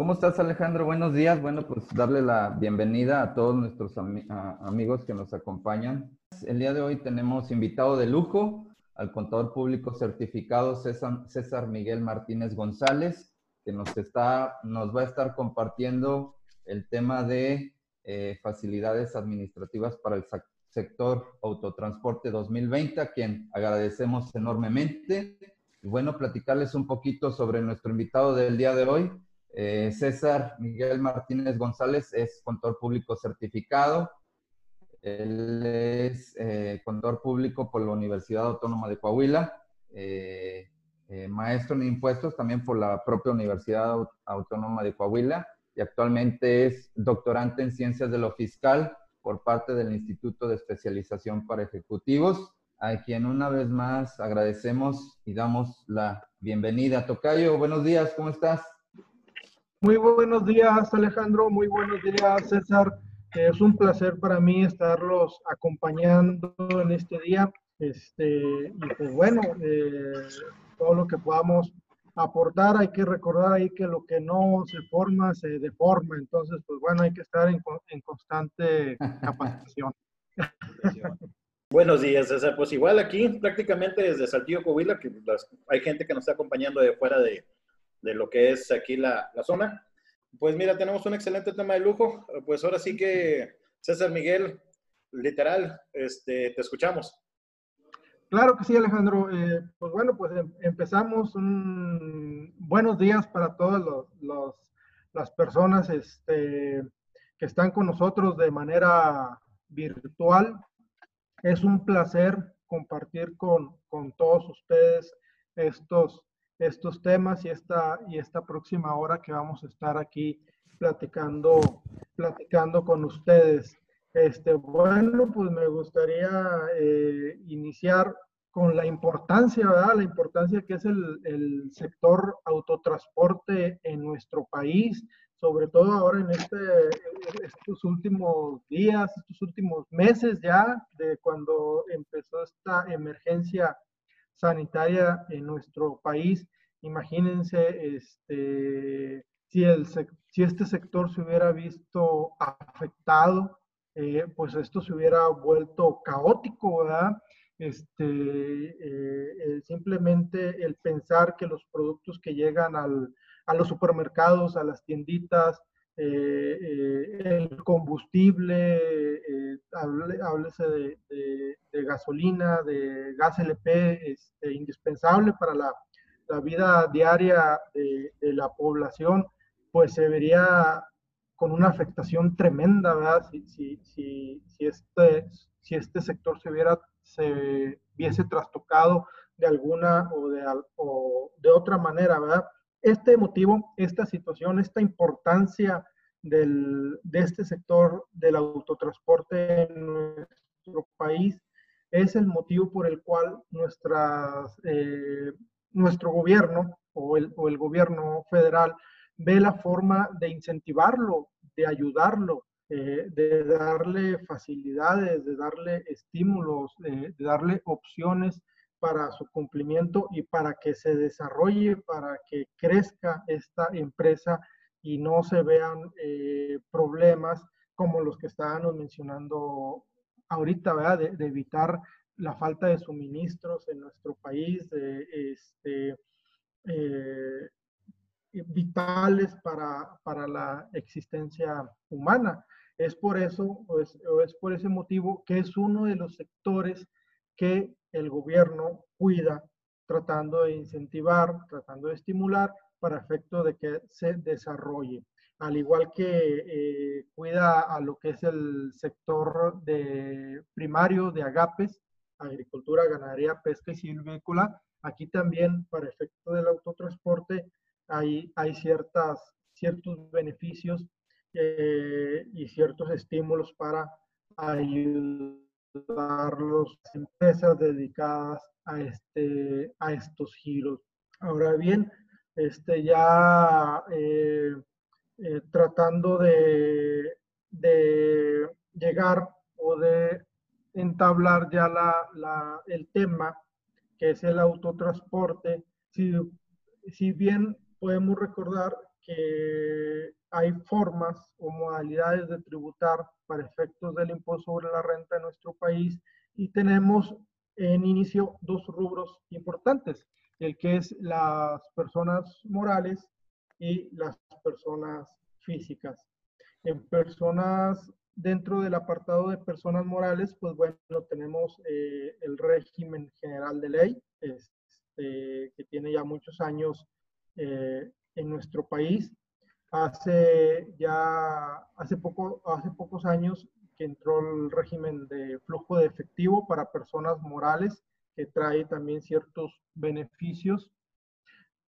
¿Cómo estás Alejandro? Buenos días. Bueno, pues darle la bienvenida a todos nuestros amigos que nos acompañan. El día de hoy tenemos invitado de lujo al contador público certificado César, Miguel Martínez González, que nos, está, nos va a estar compartiendo el tema de eh, facilidades administrativas para el sector autotransporte 2020, a quien agradecemos enormemente. Y bueno, platicarles un poquito sobre nuestro invitado del día de hoy. Eh, César Miguel Martínez González es contador público certificado. Él es eh, contador público por la Universidad Autónoma de Coahuila, eh, maestro en impuestos también por la propia Universidad Autónoma de Coahuila y actualmente es doctorante en ciencias de lo fiscal por parte del Instituto de Especialización para Ejecutivos, a quien una vez más agradecemos y damos la bienvenida. Tocayo, buenos días, ¿cómo estás? Muy buenos días, Alejandro, muy buenos días, César. Es un placer para mí estarlos acompañando en este día. Este, y pues bueno, eh, todo lo que podamos aportar, hay que recordar ahí que lo que no se forma se deforma, entonces pues bueno, hay que estar en, constante capacitación. Buenos días, César. Pues igual aquí, prácticamente desde Saltillo, Coahuila, que hay gente que nos está acompañando de fuera de, de lo que es aquí la, la, zona. Pues mira, tenemos un excelente tema de lujo. Pues ahora sí que, César Miguel, literal, este, te escuchamos. Claro que sí, Alejandro. Eh, pues bueno, pues em, empezamos. Buenos días para todas los, las personas este, que están con nosotros de manera virtual. Es un placer compartir con, con todos ustedes estos, estos temas y esta, y esta próxima hora que vamos a estar aquí platicando, platicando con ustedes. Este, bueno, pues me gustaría eh, iniciar con la importancia, ¿verdad? La importancia que es el, el, sector autotransporte en nuestro país, sobre todo ahora en este, estos últimos días, estos últimos meses ya, de cuando empezó esta emergencia sanitaria en nuestro país. Imagínense este, si, el, si este sector se hubiera visto afectado eh, pues esto se hubiera vuelto caótico, ¿verdad? Este, eh, simplemente el pensar que los productos que llegan al, a los supermercados, a las tienditas, el combustible, háblese de, de, gasolina, de gas LP, este, indispensable para la, vida diaria de, la población, pues se vería con una afectación tremenda, ¿verdad? Si, si, si, si, este, si este sector se hubiera, se viese trastocado de alguna o de, o de otra manera, ¿verdad? Este motivo, esta situación, esta importancia del, de este sector del autotransporte en nuestro país es el motivo por el cual nuestras, eh, nuestro gobierno o el, o el gobierno federal ve la forma de incentivarlo, de ayudarlo, eh, de darle facilidades, de darle estímulos, de darle opciones para su cumplimiento y para que se desarrolle, para que crezca esta empresa y no se vean eh, problemas como los que estábamos mencionando ahorita, ¿verdad? De, evitar la falta de suministros en nuestro país, de este, eh, vitales para, para la existencia humana. Es por eso, o es, es, por ese motivo, que es uno de los sectores que el gobierno cuida, tratando de incentivar, tratando de estimular para efecto de que se desarrolle. Al igual que eh, cuida a lo que es el sector de primario de agapes, agricultura, ganadería, pesca y silvícola, aquí también para efecto del autotransporte hay, hay ciertas, ciertos beneficios eh, y ciertos estímulos para ayudar a las empresas dedicadas a, este, a estos giros. Ahora bien, este, ya eh, eh, tratando de, de, llegar o de entablar ya la, la, el tema que es el autotransporte, si, si bien podemos recordar que hay formas o modalidades de tributar para efectos del impuesto sobre la renta en nuestro país y tenemos en inicio dos rubros importantes, el que es las personas morales y las personas físicas. En personas, dentro del apartado de personas morales, pues bueno, tenemos eh, el régimen general de ley, este, que tiene ya muchos años eh, en nuestro país. Hace ya, hace, poco, hace pocos años que entró el régimen de flujo de efectivo para personas morales, que trae también ciertos beneficios,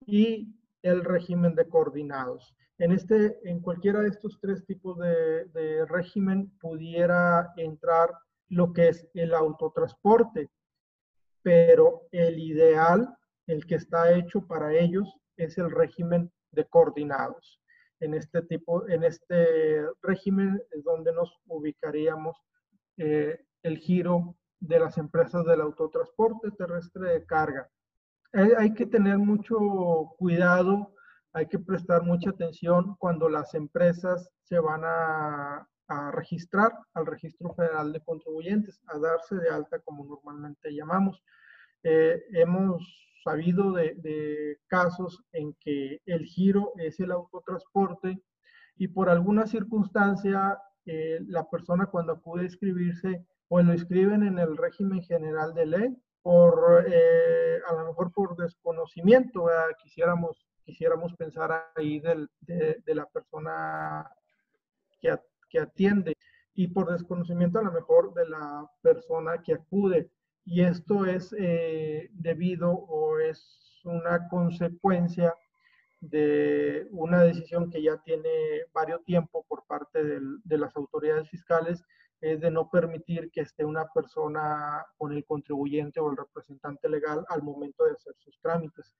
y el régimen de coordinados. En, este, en cualquiera de estos tres tipos de, de régimen pudiera entrar lo que es el autotransporte, pero el ideal, el que está hecho para ellos, es el régimen de coordinados. En este tipo, en este régimen es donde nos ubicaríamos eh, el giro de las empresas del autotransporte terrestre de carga. Hay, que tener mucho cuidado, hay que prestar mucha atención cuando las empresas se van a, a registrar al Registro Federal de Contribuyentes, a darse de alta como normalmente llamamos. Eh, hemos sabido de, casos en que el giro es el autotransporte y por alguna circunstancia eh, la persona cuando acude a inscribirse o lo inscriben en el régimen general de ley por eh, a lo mejor por desconocimiento quisiéramos quisiéramos pensar ahí del, de, la persona que, que atiende y por desconocimiento a lo mejor de la persona que acude y esto es eh, debido o es una consecuencia de una decisión que ya tiene varios tiempo por parte de las autoridades fiscales, es de no permitir que esté una persona con el contribuyente o el representante legal al momento de hacer sus trámites.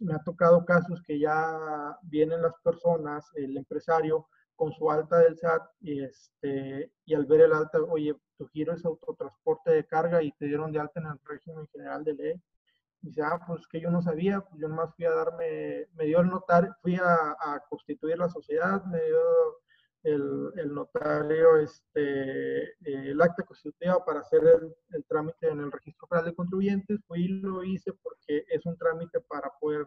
Me ha tocado casos que ya vienen las personas, el empresario, con su alta del SAT y, este, y al ver el alta, oye, tu giro es autotransporte de carga y te dieron de alta en el régimen general de ley. Y dice, ah, pues que yo no sabía, pues yo nomás fui a darme, me dio el notario, fui a, constituir la sociedad, me dio el, notario este, el acta constitutiva para hacer el, el, trámite en el registro federal de contribuyentes, fui y lo hice porque es un trámite para poder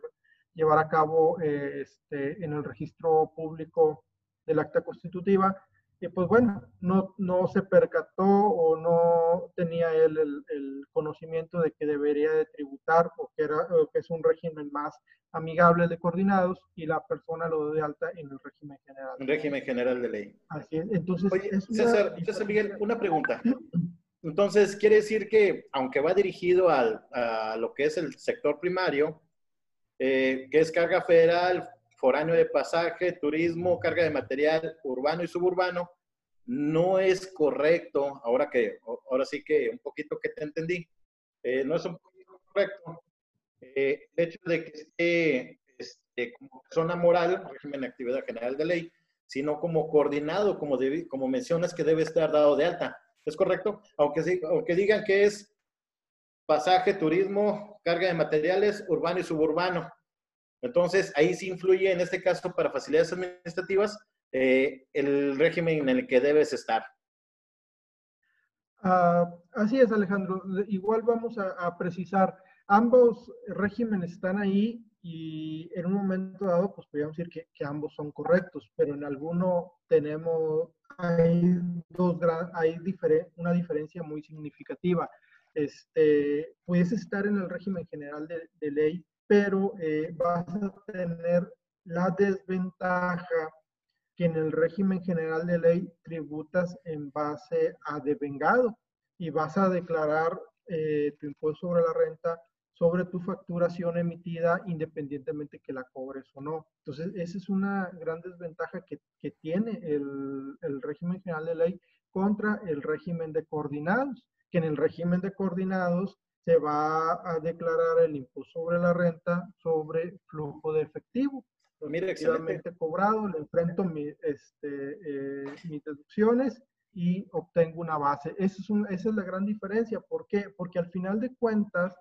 llevar a cabo eh, este, en el registro público del acta constitutiva y pues bueno, no, no se percató o no tenía él el, conocimiento de que debería de tributar o que, era, que es un régimen más amigable de coordinados y la persona lo dio de alta en el régimen general. El régimen general de ley. Así es. Entonces, Oye, César, César, Miguel, una pregunta. Entonces, quiere decir que aunque va dirigido al, a lo que es el sector primario, eh, que es carga federal, foráneo de pasaje, turismo, carga de material urbano y suburbano, no es correcto, ahora que, ahora sí que un poquito que te entendí, eh, no es un poquito correcto eh, el hecho de que esté este, como persona moral, régimen de actividad general de ley, sino como coordinado, como, como mencionas que debe estar dado de alta. ¿Es correcto? Aunque, aunque digan que es pasaje, turismo, carga de materiales, urbano y suburbano. Entonces, ahí sí influye, en este caso, para facilidades administrativas, eh, el régimen en el que debes estar. Ah, así es, Alejandro. Igual vamos a, precisar, ambos regímenes están ahí y en un momento dado, pues podríamos decir que, ambos son correctos, pero en alguno tenemos, hay, dos hay una diferencia muy significativa. Este, puedes estar en el régimen general de ley pero eh, vas a tener la desventaja que en el régimen general de ley tributas en base a devengado y vas a declarar eh, tu impuesto sobre la renta sobre tu facturación emitida independientemente que la cobres o no. Entonces, esa es una gran desventaja que, que tiene el, el, régimen general de ley contra el régimen de coordinados, que en el régimen de coordinados se va a declarar el impuesto sobre la renta sobre flujo de efectivo. Pues mire, excelente. cobrado, le enfrento mi, este, eh, mis deducciones y obtengo una base. Es, un, esa es la gran diferencia. ¿Por qué? Porque al final de cuentas,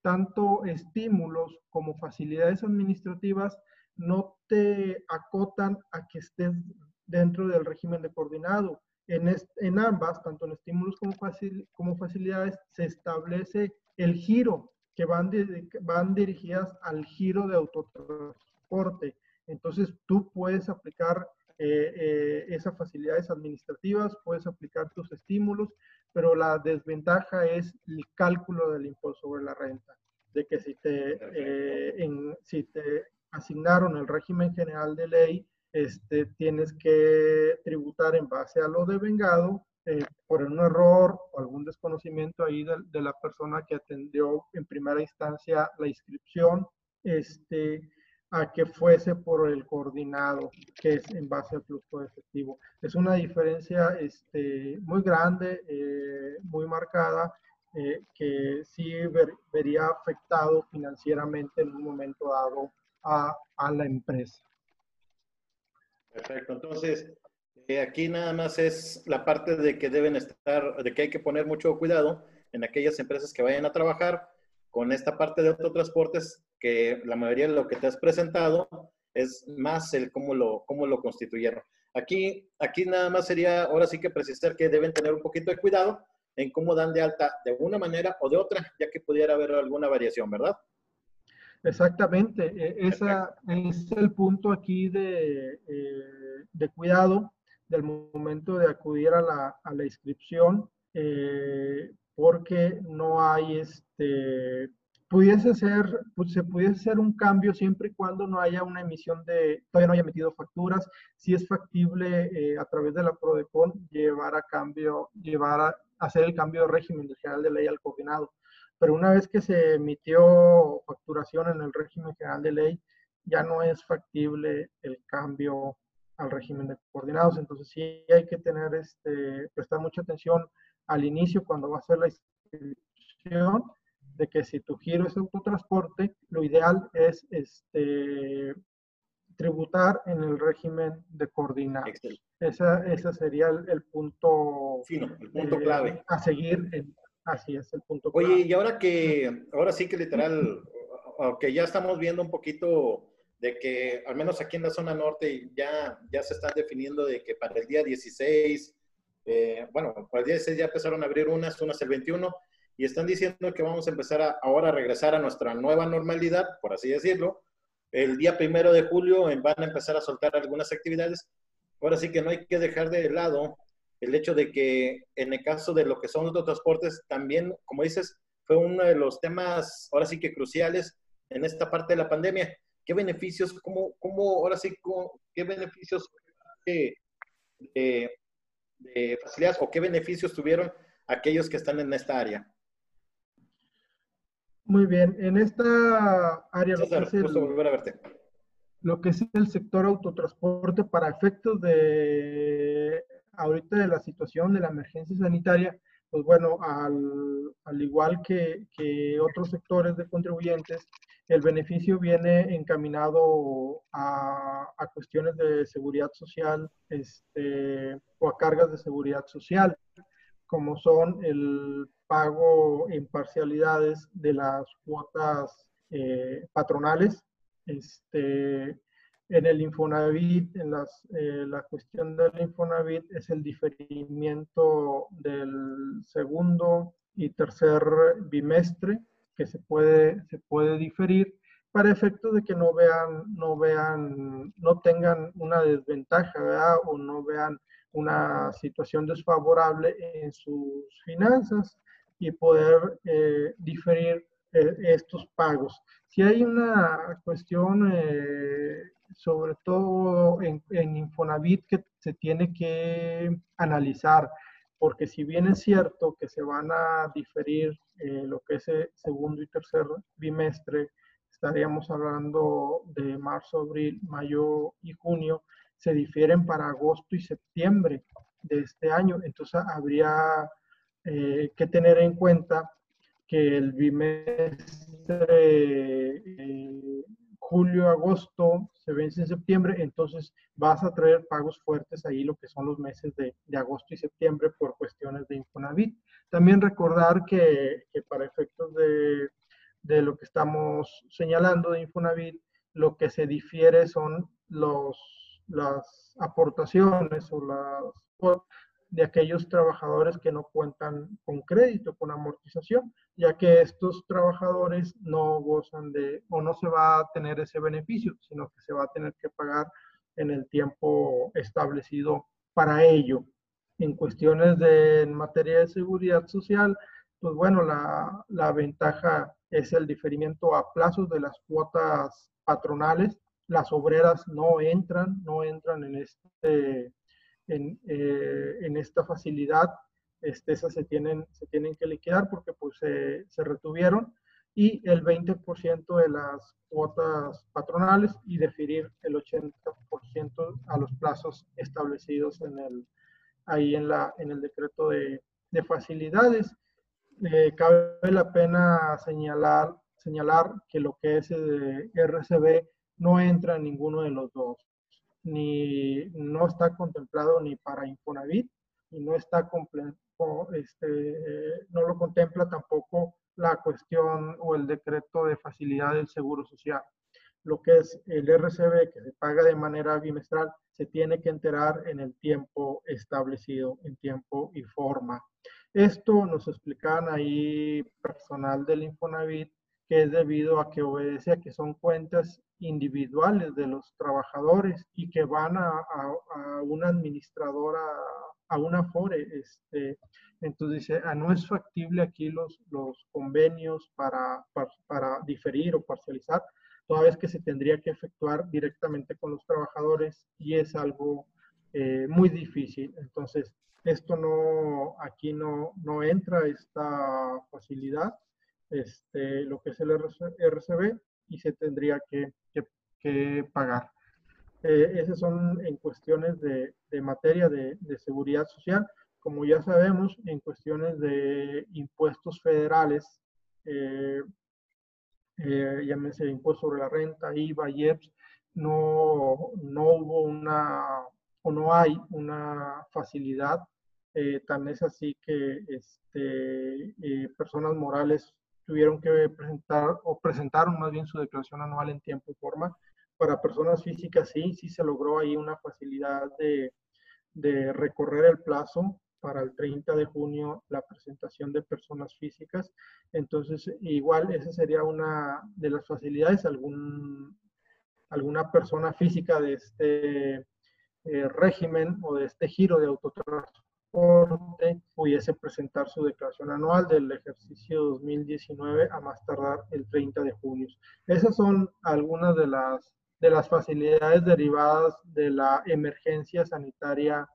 tanto estímulos como facilidades administrativas no te acotan a que estés dentro del régimen de coordinado. En, en ambas, tanto en estímulos como, como facilidades, se establece el giro, que van, van dirigidas al giro de autotransporte. Entonces, tú puedes aplicar eh, eh, esas facilidades administrativas, puedes aplicar tus estímulos, pero la desventaja es el cálculo del impuesto sobre la renta, de que si te, eh, en, si te asignaron el régimen general de ley, este, tienes que tributar en base a lo devengado eh, por un error o algún desconocimiento ahí de, de, la persona que atendió en primera instancia la inscripción, este, a que fuese por el coordinado, que es en base al flujo efectivo. Es una diferencia este, muy grande, eh, muy marcada, eh, que sí vería afectado financieramente en un momento dado a la empresa. Perfecto, entonces eh, aquí nada más es la parte de que deben estar, de que hay que poner mucho cuidado en aquellas empresas que vayan a trabajar con esta parte de autotransportes que la mayoría de lo que te has presentado es más el cómo lo, cómo lo constituyeron. Aquí, aquí nada más sería ahora sí que precisar que deben tener un poquito de cuidado en cómo dan de alta de una manera o de otra, ya que pudiera haber alguna variación, ¿verdad? Exactamente, e, ese es el punto aquí de, eh, de, cuidado del momento de acudir a la, a la inscripción, eh, porque no hay este, pudiese ser, pues, se pudiese hacer un cambio siempre y cuando no haya una emisión de, todavía no haya metido facturas, si es factible eh, a través de la PRODECON llevar a cambio, llevar a hacer el cambio de régimen general de ley al coordinado. Pero una vez que se emitió facturación en el régimen general de ley, ya no es factible el cambio al régimen de coordinados. Entonces sí hay que tener, este, prestar mucha atención al inicio cuando va a ser la inscripción de que si tu giro es autotransporte, lo ideal es este, tributar en el régimen de coordinar. Ese sería el, punto, el punto eh, clave. A seguir. Así es, el punto. Oye, y ahora que, ahora sí que literal, aunque ya estamos viendo un poquito de que, al menos aquí en la zona norte, ya, ya se están definiendo de que para el día 16, eh, bueno, para el día 16 ya empezaron a abrir unas, unas el 21, y están diciendo que vamos a empezar a, ahora a regresar a nuestra nueva normalidad, por así decirlo. El día primero de julio van a empezar a soltar algunas actividades. Ahora sí que no hay que dejar de lado el hecho de que en el caso de lo que son los transportes, también, como dices, fue uno de los temas, ahora sí que cruciales en esta parte de la pandemia. ¿Qué beneficios, cómo, cómo ahora sí, qué beneficios de, de facilidades o qué beneficios tuvieron aquellos que están en esta área? Muy bien, en esta área lo, que es el, lo que es el sector autotransporte para efectos de ahorita de la situación de la emergencia sanitaria, pues bueno, al, al igual que, que, otros sectores de contribuyentes, el beneficio viene encaminado a, a cuestiones de seguridad social este, o a cargas de seguridad social, como son el pago en parcialidades de las cuotas eh, patronales. Este, en el Infonavit, en las, eh, la cuestión del Infonavit es el diferimiento del segundo y tercer bimestre que se puede, se puede diferir para efectos de que no vean, no vean, no tengan una desventaja, ¿verdad? O no vean una situación desfavorable en sus finanzas y poder eh, diferir eh, estos pagos. Si hay una cuestión, eh, sobre todo en, en, Infonavit, que se tiene que analizar, porque si bien es cierto que se van a diferir lo que es el segundo y tercer bimestre, estaríamos hablando de marzo, abril, mayo y junio, se difieren para agosto y septiembre de este año. Entonces habría eh, que tener en cuenta que el bimestre eh, julio-agosto se vence en septiembre, entonces vas a traer pagos fuertes ahí lo que son los meses de, agosto y septiembre por cuestiones de Infonavit. También recordar que, para efectos de, de, lo que estamos señalando de Infonavit, lo que se difiere son los, las aportaciones o las de aquellos trabajadores que no cuentan con crédito, con amortización, ya que estos trabajadores no gozan de o no se va a tener ese beneficio, sino que se va a tener que pagar en el tiempo establecido para ello. En cuestiones de materia de seguridad social, pues bueno, la, la ventaja es el diferimiento a plazos de las cuotas patronales. Las obreras no entran, no entran en, este, en, eh, en esta facilidad. Este, esas se tienen, se tienen que liquidar porque pues se, retuvieron y el 20% de las cuotas patronales y definir el 80% a los plazos establecidos en el, ahí en, la, en el decreto de, de facilidades. Eh, cabe la pena señalar, señalar que lo que es el RCB no entra en ninguno de los dos, ni no está contemplado ni para Infonavit y no está este, no lo contempla tampoco la cuestión o el decreto de facilidad del Seguro Social. Lo que es el RCB que se paga de manera bimestral se tiene que enterar en el tiempo establecido, en tiempo y forma. Esto nos explicaban ahí personal del Infonavit que es debido a que obedece a que son cuentas individuales de los trabajadores y que van a, a, una administradora, a una FORE. Este, entonces dice, ah, no es factible aquí los, los convenios para, para, para diferir o parcializar, toda vez que se tendría que efectuar directamente con los trabajadores y es algo eh, muy difícil. Entonces, esto no, aquí no, no entra esta facilidad, este, lo que es el RCB, y se tendría que, que, pagar. Eh, esas son en cuestiones de, de materia de, de, seguridad social. Como ya sabemos, en cuestiones de impuestos federales, eh, eh, llámese impuesto sobre la renta, IVA, IEPS, no, no hubo una o no hay una facilidad. Eh, tan es así que este, eh, personas morales tuvieron que presentar o presentaron más bien su declaración anual en tiempo y forma. Para personas físicas sí, sí se logró ahí una facilidad de, de recorrer el plazo para el 30 de junio la presentación de personas físicas. Entonces, igual esa sería una de las facilidades. Algún, alguna persona física de este eh, régimen o de este giro de autotransporte pudiese presentar su declaración anual del ejercicio 2019 a más tardar el 30 de junio. Esas son algunas de las, de las facilidades derivadas de la emergencia sanitaria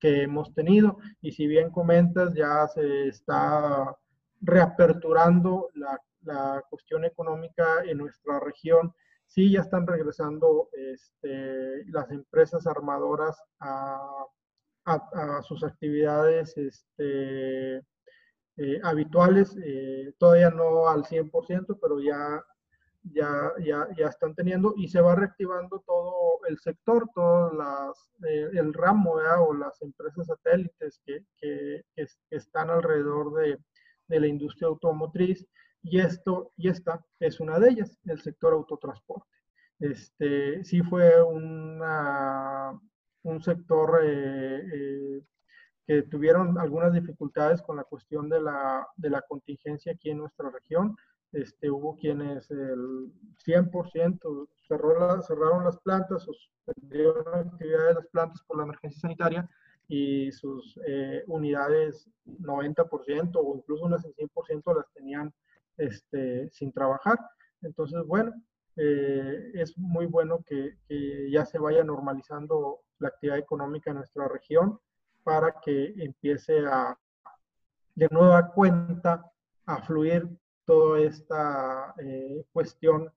que hemos tenido. Y si bien comentas, ya se está reaperturando la, la cuestión económica en nuestra región. Sí, ya están regresando este, las empresas armadoras a, a, sus actividades este, eh, habituales, eh, todavía no al 100%, pero ya ya, ya, ya están teniendo y se va reactivando todo el sector, todo las, eh, el ramo o las empresas satélites que, que, están alrededor de, de, la industria automotriz. Y esto y esta es una de ellas, el sector autotransporte. Este, sí fue una, un sector eh, eh, que tuvieron algunas dificultades con la cuestión de la, de la contingencia aquí en nuestra región, este, hubo quienes el 100% cerró cerraron las plantas suspendieron la actividad de las plantas por la emergencia sanitaria y sus eh, unidades 90% o incluso unas 100% las tenían este, sin trabajar. Entonces, bueno, eh, es muy bueno que, que, ya se vaya normalizando la actividad económica en nuestra región para que empiece a de nueva cuenta a fluir toda esta eh, cuestión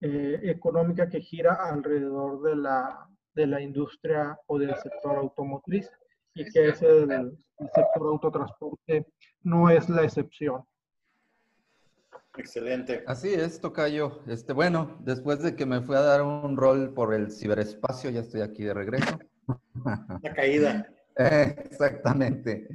eh, económica que gira alrededor de la, de la industria o del sector automotriz y que ese del sector autotransporte no es la excepción. Excelente. Así es, Tocayo. Este, bueno, después de que me fui a dar un rol por el ciberespacio, ya estoy aquí de regreso. La caída. exactamente.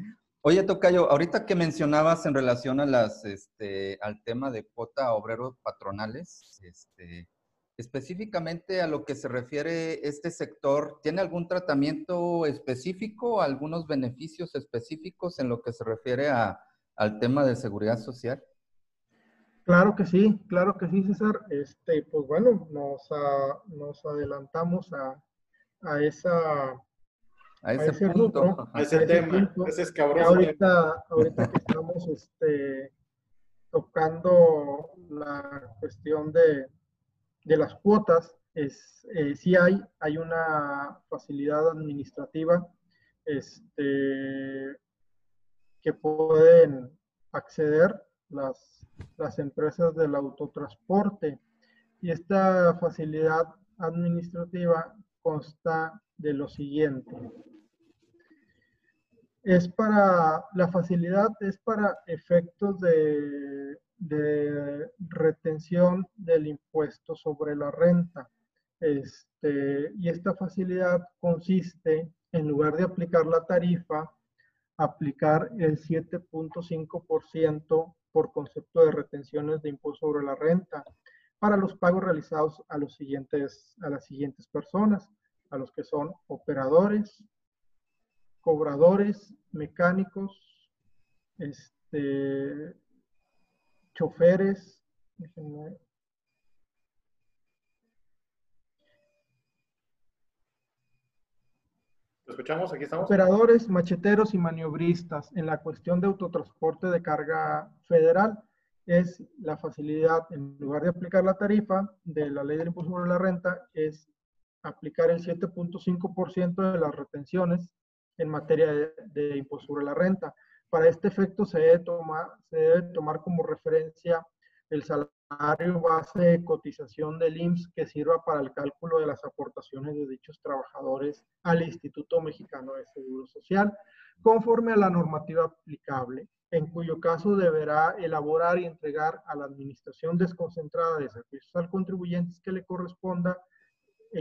Oye, Tocayo, ahorita que mencionabas en relación a las, este, al tema de cuota obreros patronales, este, Específicamente a lo que se refiere este sector, ¿tiene algún tratamiento específico, algunos beneficios específicos en lo que se refiere a, al tema de seguridad social? Claro que sí, claro que sí, César. Este, pues bueno, nos, nos adelantamos a, a esa a ese, punto, a ese, tema, ese escabroso. Ahorita, ahorita que estamos este, tocando la cuestión de, de las cuotas, es, eh, sí hay, hay una facilidad administrativa este, que pueden acceder las, las empresas del autotransporte. Y esta facilidad administrativa consta de lo siguiente. Es para, la facilidad es para efectos de retención del impuesto sobre la renta. Este, y esta facilidad consiste, en lugar de aplicar la tarifa, aplicar el 7.5% por concepto de retenciones de impuesto sobre la renta para los pagos realizados a, los siguientes, a las siguientes personas, a los que son operadores, cobradores, mecánicos, este, choferes. escuchamos? Aquí estamos. Operadores, macheteros y maniobristas en la cuestión de autotransporte de carga federal es la facilidad, en lugar de aplicar la tarifa de la ley del impuesto sobre la renta, es aplicar el 7.5% de las retenciones en materia de, de la renta. Para este efecto se debe tomar, se debe tomar como referencia el salario base de cotización del IMSS que sirva para el cálculo de las aportaciones de dichos trabajadores al Instituto Mexicano de Seguro Social, conforme a la normativa aplicable, en cuyo caso deberá elaborar y entregar a la Administración Desconcentrada de Servicios al Contribuyente que le corresponda,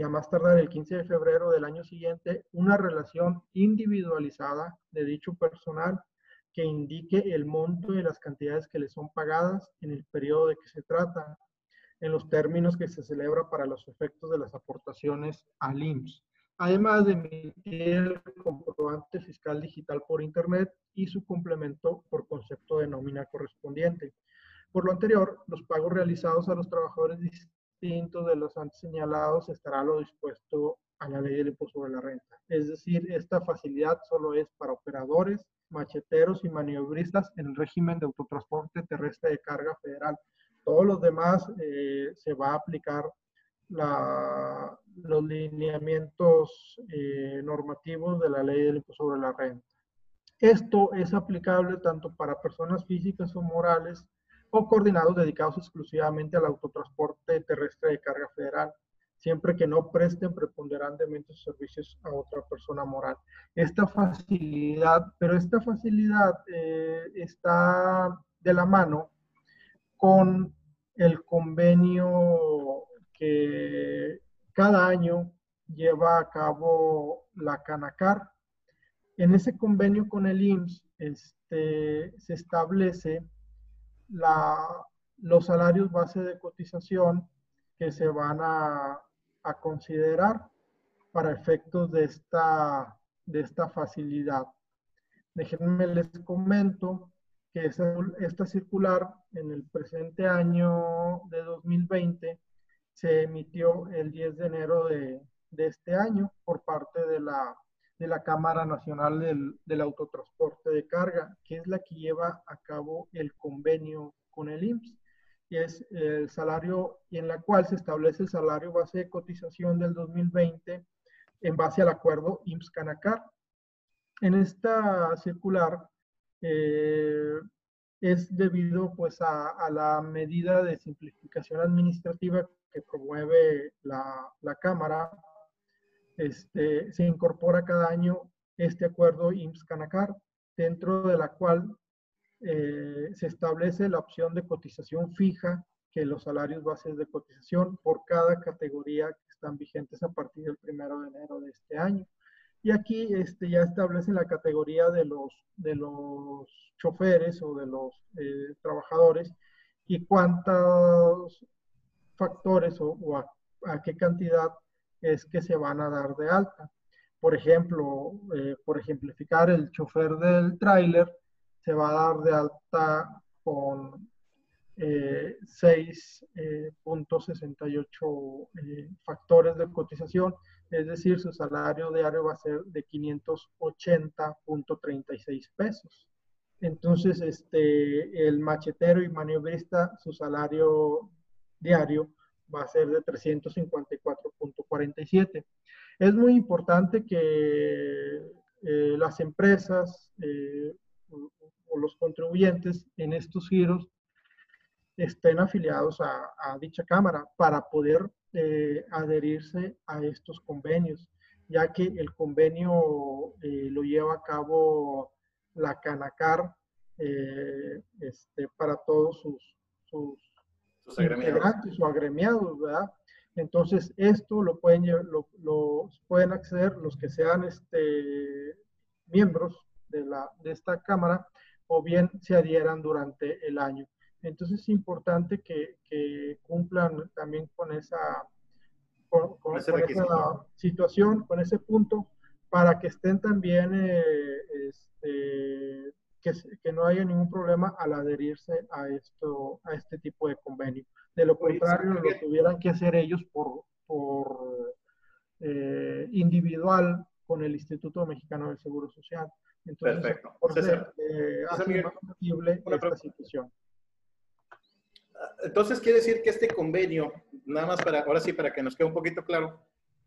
a más tardar el 15 de febrero del año siguiente, una relación individualizada de dicho personal que indique el monto y las cantidades que le son pagadas en el periodo de que se trata, en los términos que se celebra para los efectos de las aportaciones al IMSS, además de emitir el comprobante fiscal digital por Internet y su complemento por concepto de nómina correspondiente. Por lo anterior, los pagos realizados a los trabajadores de los antes señalados estará lo dispuesto a la ley del impuesto sobre la renta. Es decir, esta facilidad solo es para operadores, macheteros y maniobristas en el régimen de autotransporte terrestre de carga federal. Todos los demás eh, se va a aplicar los lineamientos eh, normativos de la ley del impuesto sobre la renta. Esto es aplicable tanto para personas físicas o morales o coordinados dedicados exclusivamente al autotransporte terrestre de carga federal siempre que no presten preponderantemente sus servicios a otra persona moral. Esta facilidad, pero esta facilidad eh, está de la mano con el convenio que cada año lleva a cabo la Canacar. En ese convenio con el IMSS este, se establece la, los salarios base de cotización que se van a, a considerar para efectos de esta, de esta facilidad. Déjenme les comento que esta circular en el presente año de 2020 se emitió el 10 de enero de, de este año por parte de la, de la Cámara Nacional del, del, Autotransporte de Carga, que es la que lleva a cabo el convenio con el IMSS y es el salario en la cual se establece el salario base de cotización del 2020 en base al acuerdo IMSS-CANACAR. En esta circular eh, es debido pues a, a, la medida de simplificación administrativa que promueve la, la Cámara. Este, se incorpora cada año este acuerdo IMSS-CANACAR, dentro de la cual eh, se establece la opción de cotización fija, que los salarios bases de cotización por cada categoría que están vigentes a partir del primero de enero de este año. Y aquí este, ya establece la categoría de los, de los choferes o de los eh, trabajadores y cuántos factores o, a qué cantidad es que se van a dar de alta. Por ejemplo, eh, por ejemplificar, el chofer del tráiler se va a dar de alta con 6.68 eh, factores de cotización, es decir, su salario diario va a ser de 580.36 pesos. Entonces, este, el machetero y maniobrista, su salario diario va a ser de 354.47. Es muy importante que eh, las empresas eh, o los contribuyentes en estos giros estén afiliados a, dicha cámara para poder eh, adherirse a estos convenios, ya que el convenio lo lleva a cabo la Canacar eh, este, para todos sus, integrantes o agremiados, ¿verdad? Entonces, esto lo pueden, lo, pueden acceder los que sean este, miembros de, la, de esta Cámara o bien se adhieran durante el año. Entonces, es importante que, que cumplan también con esa, con, con esa situación, con ese punto, para que estén también eh, este, que, no haya ningún problema al adherirse a, esto, a este tipo de convenio. De lo contrario, lo tuvieran que hacer ellos por, por eh, individual con el Instituto Mexicano del Seguro Social. Entonces, Perfecto. Por ser, eh, más posible esta situación. Entonces, quiere decir que este convenio, nada más para, ahora sí, para que nos quede un poquito claro,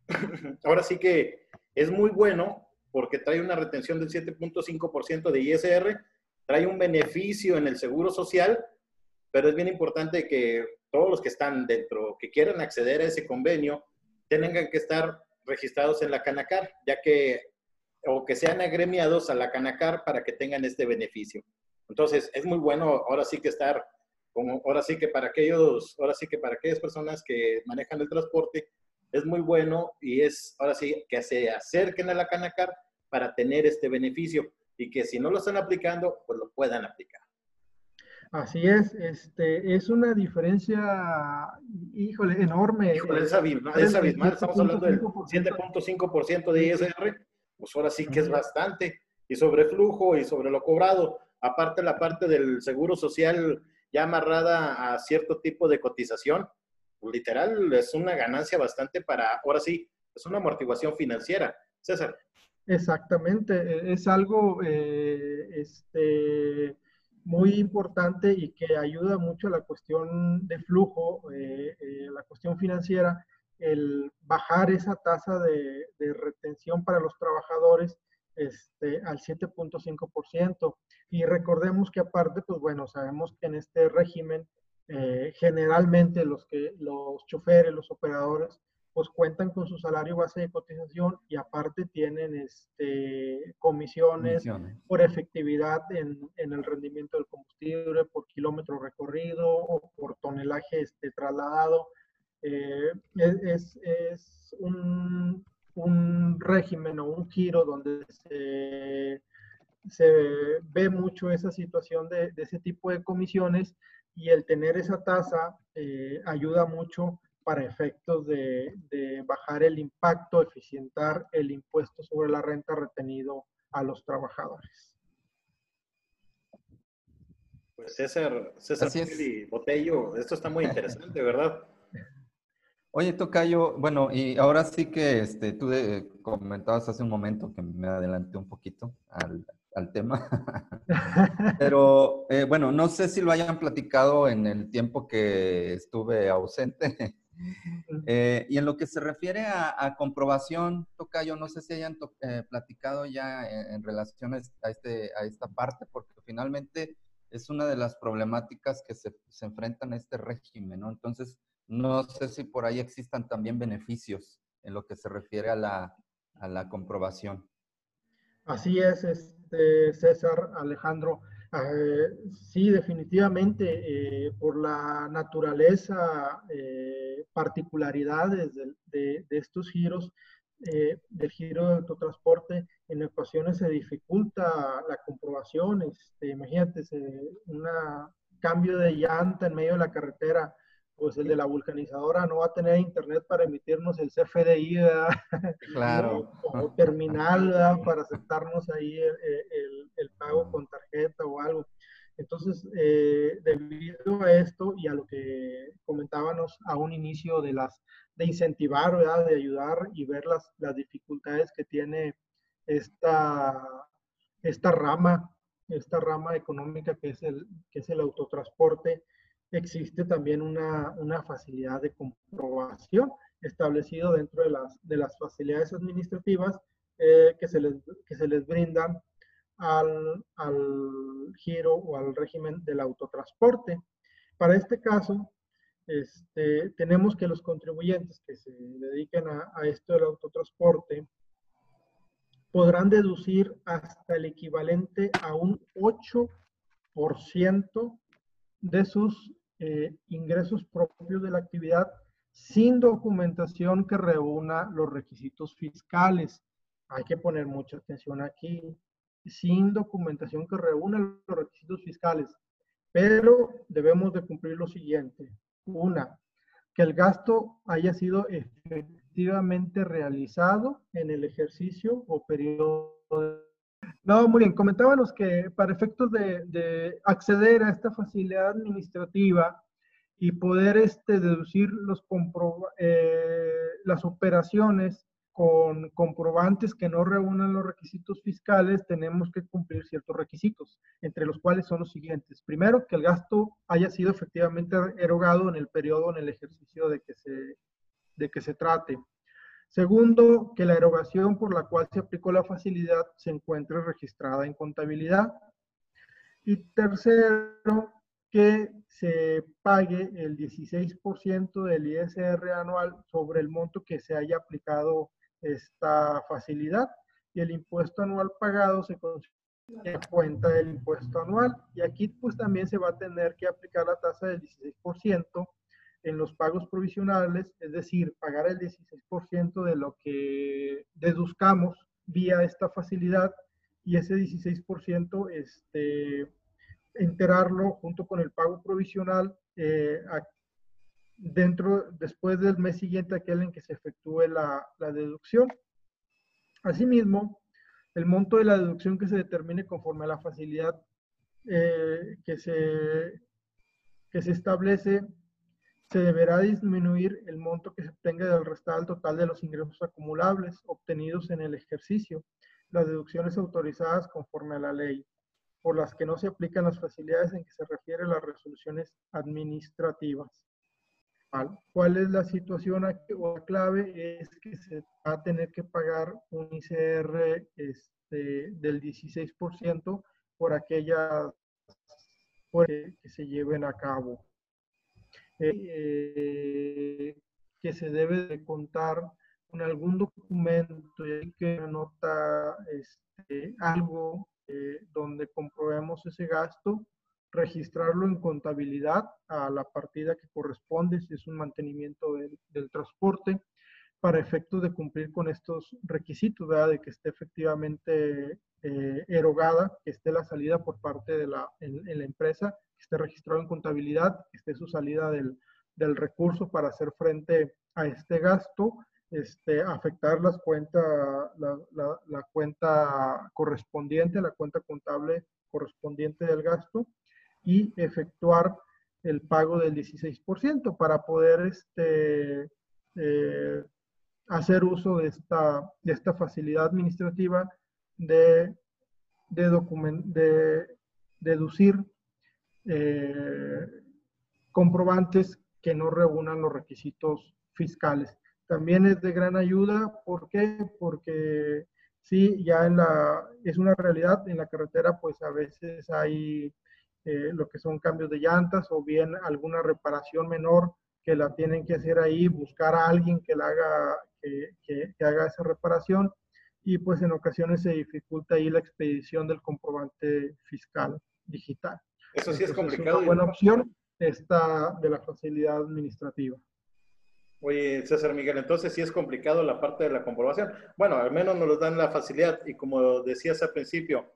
ahora sí que es muy bueno porque trae una retención del 7.5% de ISR, trae un beneficio en el seguro social, pero es bien importante que todos los que están dentro, que quieran acceder a ese convenio, tengan que estar registrados en la Canacar, ya que, o que sean agremiados a la Canacar para que tengan este beneficio. Entonces, es muy bueno ahora sí que estar, como ahora sí que para aquellos, ahora sí que para aquellas personas que manejan el transporte, es muy bueno y es ahora sí que se acerquen a la Canacar para tener este beneficio y que si no lo están aplicando, pues lo puedan aplicar. Así es, este, es una diferencia, híjole, enorme. Híjole, es abismal, es abismal. estamos hablando del 7.5% de ISR, pues ahora sí que es bastante. Y sobre flujo y sobre lo cobrado, aparte la parte del seguro social ya amarrada a cierto tipo de cotización, literal es una ganancia bastante para, ahora sí, es una amortiguación financiera. César. Exactamente, e, es algo eh, este, muy importante y que ayuda mucho a la cuestión de flujo, eh, eh, la cuestión financiera, el bajar esa tasa de, retención para los trabajadores este, al 7.5%. Y recordemos que aparte, pues bueno, sabemos que en este régimen generalmente los, que, los choferes, los operadores, pues cuentan con su salario base de cotización y aparte tienen este, comisiones, por efectividad en, en, el rendimiento del combustible, por kilómetro recorrido o por tonelaje este, trasladado. Eh, es, es un, un, régimen o un giro donde se, se ve mucho esa situación de, de ese tipo de comisiones y el tener esa tasa eh, ayuda mucho para efectos de, bajar el impacto, eficientar el impuesto sobre la renta retenido a los trabajadores. Pues César, César Botello, esto está muy interesante, ¿verdad? Oye, Tocayo, bueno, y ahora sí que este, tú comentabas hace un momento que me adelanté un poquito al, al tema. Pero eh, bueno, no sé si lo hayan platicado en el tiempo que estuve ausente. Eh, y en lo que se refiere a, comprobación, Tocayo, no sé si hayan eh, platicado ya en, relación a, este, a esta parte, porque finalmente es una de las problemáticas que se, se enfrentan a este régimen, ¿no? Entonces, no sé si por ahí existan también beneficios en lo que se refiere a la, a la comprobación. Así es, este, César, Alejandro. Eh, sí, definitivamente, eh, por la naturaleza, eh, particularidades de, estos giros, del giro de autotransporte, en ocasiones se dificulta la comprobación. Este, imagínate, un cambio de llanta en medio de la carretera pues el de la vulcanizadora no va a tener internet para emitirnos el CFDI, Claro. o terminal, para aceptarnos ahí el, el, pago con tarjeta o algo. Entonces, eh, debido a esto y a lo que comentábamos a un inicio de las de incentivar, ¿verdad? de ayudar y ver las, las dificultades que tiene esta, esta rama, esta rama económica que es el, que es el autotransporte, existe también una, una facilidad de comprobación establecido dentro de las, de las facilidades administrativas eh, que, se les, que se les brindan al, al giro o al régimen del autotransporte. Para este caso, este, tenemos que los contribuyentes que se dediquen a, a, esto del autotransporte podrán deducir hasta el equivalente a un 8% de sus eh, ingresos propios de la actividad sin documentación que reúna los requisitos fiscales. Hay que poner mucha atención aquí. Sin documentación que reúna los requisitos fiscales. Pero debemos de cumplir lo siguiente. Una, que el gasto haya sido efectivamente realizado en el ejercicio o periodo no, muy bien. Comentábamos que para efectos de, acceder a esta facilidad administrativa y poder este, deducir eh, las operaciones con comprobantes que no reúnan los requisitos fiscales, tenemos que cumplir ciertos requisitos, entre los cuales son los siguientes. Primero, que el gasto haya sido efectivamente erogado en el periodo, en el ejercicio de que se trate. Segundo, que la erogación por la cual se aplicó la facilidad se encuentre registrada en contabilidad. Y tercero, que se pague el 16% del ISR anual sobre el monto que se haya aplicado esta facilidad y el impuesto anual pagado se considera cuenta del impuesto anual y aquí pues también se va a tener que aplicar la tasa del 16% en los pagos provisionales, es decir, pagar el 16% de lo que deduzcamos vía esta facilidad y ese 16% este, enterarlo junto con el pago provisional eh, dentro, después del mes siguiente aquel en que se efectúe la, deducción. Asimismo, el monto de la deducción que se determine conforme a la facilidad eh, que, se, que se establece se deberá disminuir el monto que se obtenga del restar total de los ingresos acumulables obtenidos en el ejercicio, las deducciones autorizadas conforme a la ley, por las que no se aplican las facilidades en que se refiere las resoluciones administrativas. ¿Cuál es la situación o la clave? Es que se va a tener que pagar un ICR este, del 16% por aquellas que se lleven a cabo. Eh, que se debe de contar con algún documento y que anota este, algo eh, donde comprobemos ese gasto, registrarlo en contabilidad a la partida que corresponde, si es un mantenimiento del, del transporte, para efectos de cumplir con estos requisitos, ¿verdad? de que esté efectivamente eh, erogada, que esté la salida por parte de la, en, en la empresa que esté registrado en contabilidad, que esté su salida del, del recurso para hacer frente a este gasto, este, afectar las cuentas, la, la, cuenta correspondiente, la cuenta contable correspondiente del gasto y efectuar el pago del 16% para poder este, eh, hacer uso de esta, de esta facilidad administrativa de, de, de deducir eh, comprobantes que no reúnan los requisitos fiscales. También es de gran ayuda, ¿por qué? Porque sí, ya en la, es una realidad, en la carretera pues a veces hay eh, lo que son cambios de llantas o bien alguna reparación menor que la tienen que hacer ahí, buscar a alguien que la haga, que, que haga esa reparación y pues en ocasiones se dificulta ahí la expedición del comprobante fiscal digital. Eso sí es complicado. Es una buena opción esta de la facilidad administrativa. Oye, César Miguel, entonces sí es complicado la parte de la comprobación. Bueno, al menos nos dan la facilidad y como decías al principio,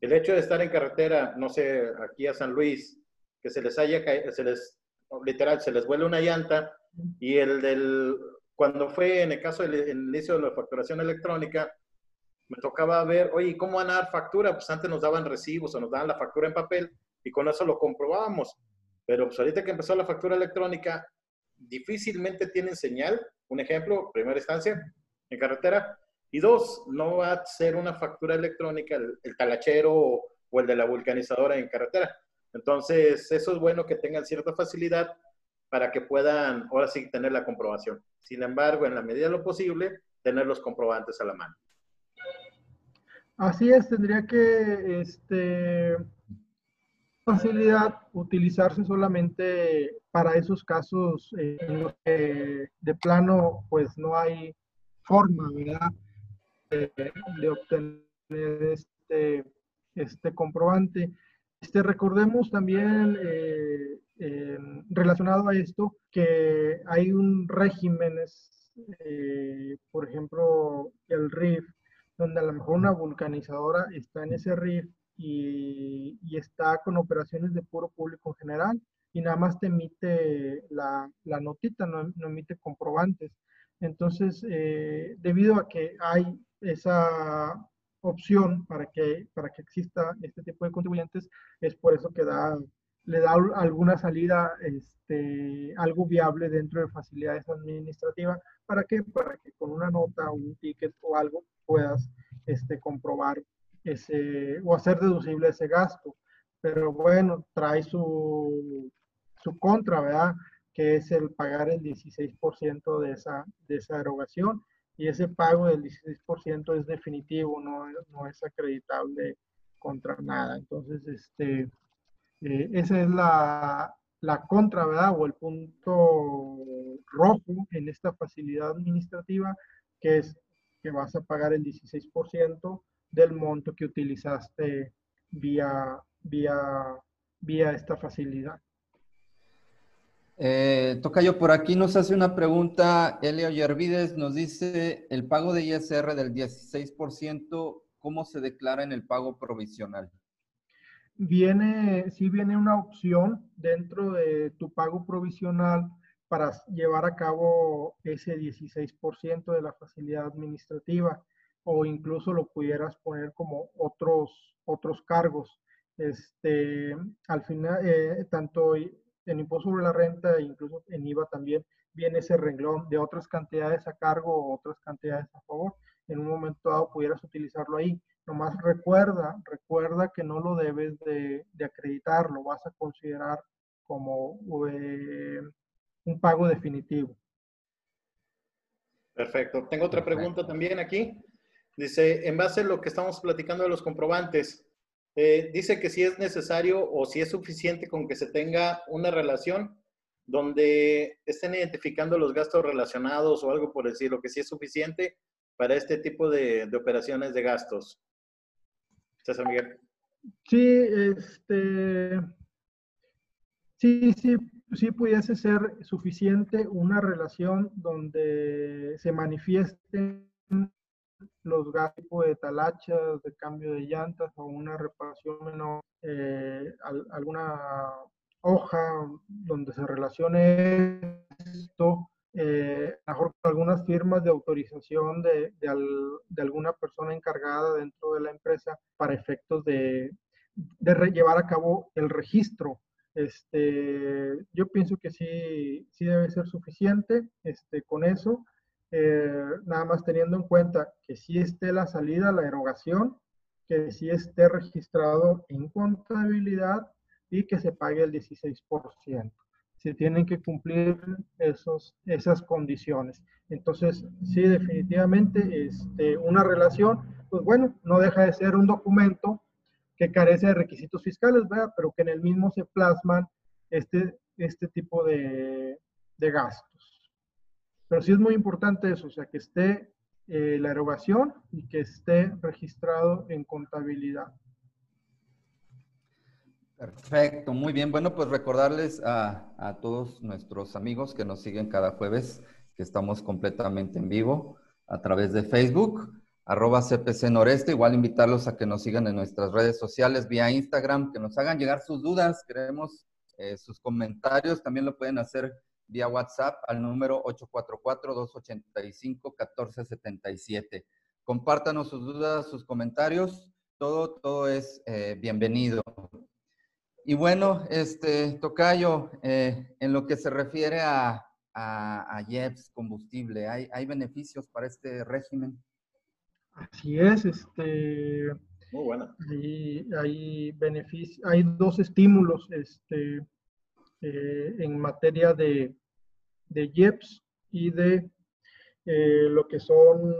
el hecho de estar en carretera, no sé, aquí a San Luis, que se les haya se les literal, se les vuela una llanta y el del, cuando fue en el caso del inicio de la facturación electrónica, me tocaba ver, oye, ¿cómo van a dar factura? Pues antes nos daban recibos o nos daban la factura en papel y con eso lo comprobábamos. Pero pues ahorita que empezó la factura electrónica, difícilmente tienen señal. Un ejemplo, primera instancia, en carretera. Y dos, no va a ser una factura electrónica el, talachero o, o el de la vulcanizadora en carretera. Entonces, eso es bueno que tengan cierta facilidad para que puedan ahora sí tener la comprobación. Sin embargo, en la medida de lo posible, tener los comprobantes a la mano. Así es, tendría que este, facilidad utilizarse solamente para esos casos en los que de plano pues no hay forma, ¿verdad? De, obtener este, este comprobante. Este, recordemos también eh, relacionado a esto que hay un régimen, eh, por ejemplo, el RIF, donde a lo mejor una vulcanizadora está en ese RIF y, está con operaciones de puro público en general y nada más te emite la, la notita, no, no, emite comprobantes. Entonces, eh, debido a que hay esa opción para que, para que exista este tipo de contribuyentes, es por eso que le da alguna salida, este, algo viable dentro de facilidades administrativas. ¿Para qué? Para que con una nota un ticket o algo puedas este, comprobar ese, o hacer deducible ese gasto. Pero bueno, trae su, su contra, ¿verdad? Que es el pagar el 16% de esa, de esa erogación y ese pago del 16% es definitivo, no, no es acreditable contra nada. Entonces, este, eh, esa es la, la contra, ¿verdad? O el punto rojo en esta facilidad administrativa, que es que vas a pagar el 16% del monto que utilizaste vía, vía, vía esta facilidad. Eh, toca yo por aquí, nos hace una pregunta, Elio Yervides nos dice, el pago de ISR del 16%, ¿cómo se declara en el pago provisional? Viene, sí viene una opción dentro de tu pago provisional para llevar a cabo ese 16% de la facilidad administrativa o incluso lo pudieras poner como otros, otros cargos. Este, al final, eh, tanto en impuesto sobre la renta e incluso en IVA también viene ese renglón de otras cantidades a cargo o otras cantidades a favor. En un momento dado pudieras utilizarlo ahí. Nomás recuerda, recuerda que no lo debes de, acreditar, lo vas a considerar como eh, un pago definitivo. Perfecto. Tengo otra pregunta también aquí. Dice, en base a lo que estamos platicando de los comprobantes, eh, dice que si es necesario o si es suficiente con que se tenga una relación donde estén identificando los gastos relacionados o algo por decirlo, que si es suficiente para este tipo de, operaciones de gastos. César Miguel. Sí, este, sí, sí, sí pudiese ser suficiente una relación donde se manifiesten los gastos de talachas, de cambio de llantas o una reparación menor, eh, alguna hoja donde se relacione esto, eh, mejor algunas firmas de autorización de, de, alguna persona encargada dentro de la empresa para efectos de, de llevar a cabo el registro. Este, yo pienso que sí, sí debe ser suficiente este, con eso. Eh, nada más teniendo en cuenta que si esté la salida, la erogación, que si esté registrado en contabilidad y que se pague el 16%. Se tienen que cumplir esos, esas condiciones. Entonces, sí, definitivamente, este, una relación, pues bueno, no deja de ser un documento que carece de requisitos fiscales, ¿verdad? pero que en el mismo se plasman este, este tipo de, de gastos. Pero sí es muy importante eso, o sea, que esté eh, la erogación y que esté registrado en contabilidad. Perfecto, muy bien. Bueno, pues recordarles a, a, todos nuestros amigos que nos siguen cada jueves que estamos completamente en vivo a través de Facebook, arroba CPC Noreste. Igual invitarlos a que nos sigan en nuestras redes sociales vía Instagram, que nos hagan llegar sus dudas. Queremos eh, sus comentarios. También lo pueden hacer vía WhatsApp al número 844-285-1477. Compártanos sus dudas, sus comentarios. Todo, todo es eh, bienvenido. Y bueno, este, Tocayo, eh, en lo que se refiere a, a, IEPS, combustible, ¿hay, ¿hay beneficios para este régimen? Así es, este, muy buena. Hay, hay, hay dos estímulos este, eh, en materia de, de IEPS y de eh, lo que son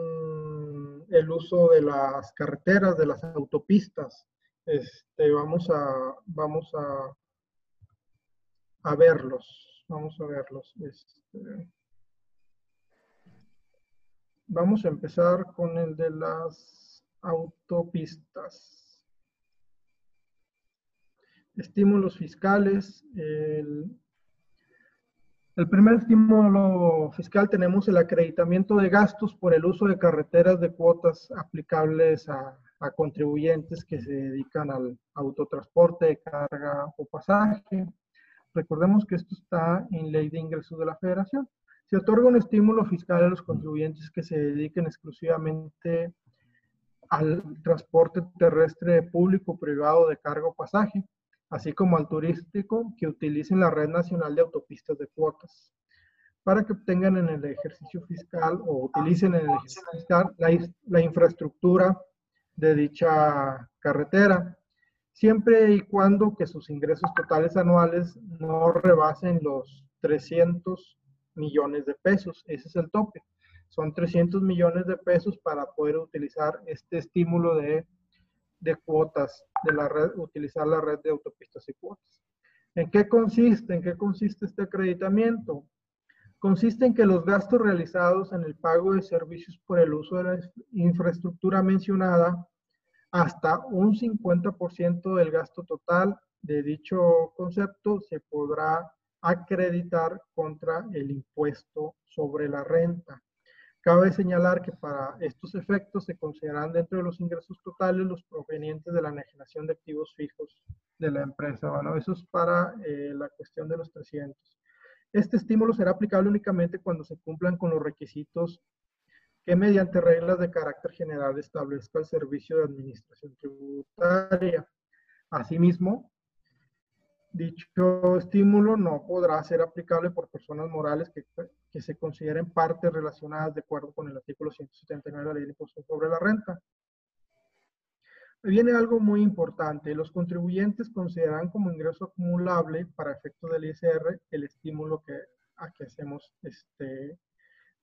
el uso de las carreteras, de las autopistas. Este, vamos a, vamos a, a verlos. Vamos a verlos. Este, vamos a empezar con el de las autopistas. Estímulos fiscales. El, primer estímulo fiscal tenemos el acreditamiento de gastos por el uso de carreteras de cuotas aplicables a, contribuyentes que se dedican al autotransporte de carga o pasaje. Recordemos que esto está en ley de ingresos de la federación. Se otorga un estímulo fiscal a los contribuyentes que se dediquen exclusivamente al transporte terrestre público privado de carga o pasaje, así como al turístico que utilicen la red nacional de autopistas de cuotas, para que obtengan en el ejercicio fiscal o utilicen en el ejercicio fiscal la, la infraestructura de dicha carretera, siempre y cuando que sus ingresos totales anuales no rebasen los 300 millones de pesos. Ese es el tope son 300 millones de pesos para poder utilizar este estímulo de, de cuotas, de la red, utilizar la red de autopistas y cuotas. ¿En qué consiste? ¿En qué consiste este acreditamiento? Consiste en que los gastos realizados en el pago de servicios por el uso de la infraestructura mencionada hasta un 50% del gasto total de dicho concepto se podrá acreditar contra el impuesto sobre la renta. Cabe señalar que para estos efectos se consideran dentro de los ingresos totales los provenientes de la enajenación de activos fijos de la empresa. Bueno, eso es para eh, la cuestión de los 300. Este estímulo será aplicable únicamente cuando se cumplan con los requisitos que mediante reglas de carácter general establezca el Servicio de Administración Tributaria. Asimismo, Dicho estímulo no podrá ser aplicable por personas morales que, que, se consideren partes relacionadas de acuerdo con el artículo 179 de la Ley de Impuestos sobre la Renta. Viene algo muy importante. Los contribuyentes consideran como ingreso acumulable para efectos del ISR el estímulo que, a que hacemos este,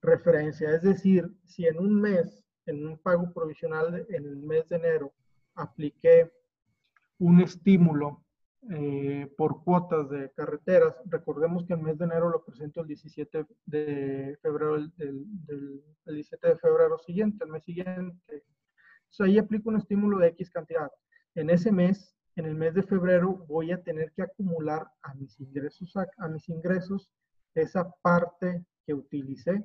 referencia. Es decir, si en un mes, en un pago provisional en el mes de enero, apliqué un estímulo eh, por cuotas de carreteras. Recordemos que el mes de enero lo presento el 17 de febrero, el, 17 de febrero siguiente, el mes siguiente. Entonces ahí aplico un estímulo de X cantidad. En ese mes, en el mes de febrero, voy a tener que acumular a mis ingresos, a mis ingresos esa parte que utilicé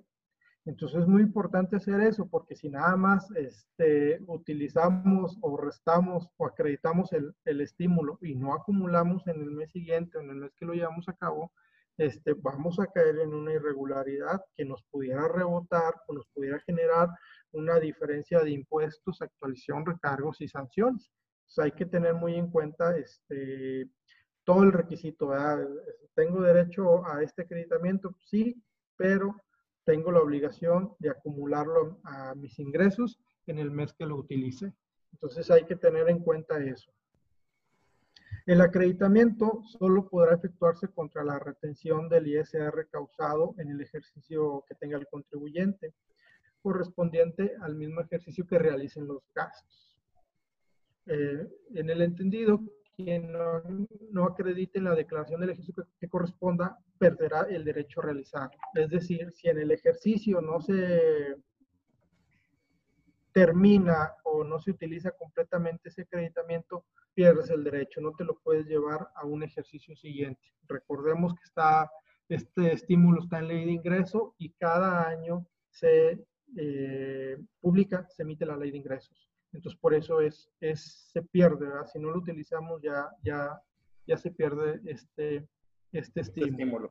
entonces es muy importante hacer eso porque si nada más este, utilizamos o restamos o acreditamos el, el, estímulo y no acumulamos en el mes siguiente o en el mes que lo llevamos a cabo, este, vamos a caer en una irregularidad que nos pudiera rebotar o nos pudiera generar una diferencia de impuestos, actualización, recargos y sanciones. Entonces hay que tener muy en cuenta este, todo el requisito. ¿Tengo derecho a este acreditamiento? Sí, pero tengo la obligación de acumularlo a mis ingresos en el mes que lo utilice. Entonces hay que tener en cuenta eso. El acreditamiento solo podrá efectuarse contra la retención del ISR causado en el ejercicio que tenga el contribuyente, correspondiente al mismo ejercicio que realicen los gastos. Eh, en el entendido quien no, acredite en la declaración del ejercicio que, corresponda perderá el derecho a realizar. Es decir, si en el ejercicio no se termina o no se utiliza completamente ese acreditamiento, pierdes el derecho, no te lo puedes llevar a un ejercicio siguiente. Recordemos que está, este estímulo está en ley de ingreso y cada año se eh, publica, se emite la ley de ingresos. Entonces, por eso es, es se pierde, ¿verdad? Si no lo utilizamos, ya, ya, ya se pierde este, este, este estímulo.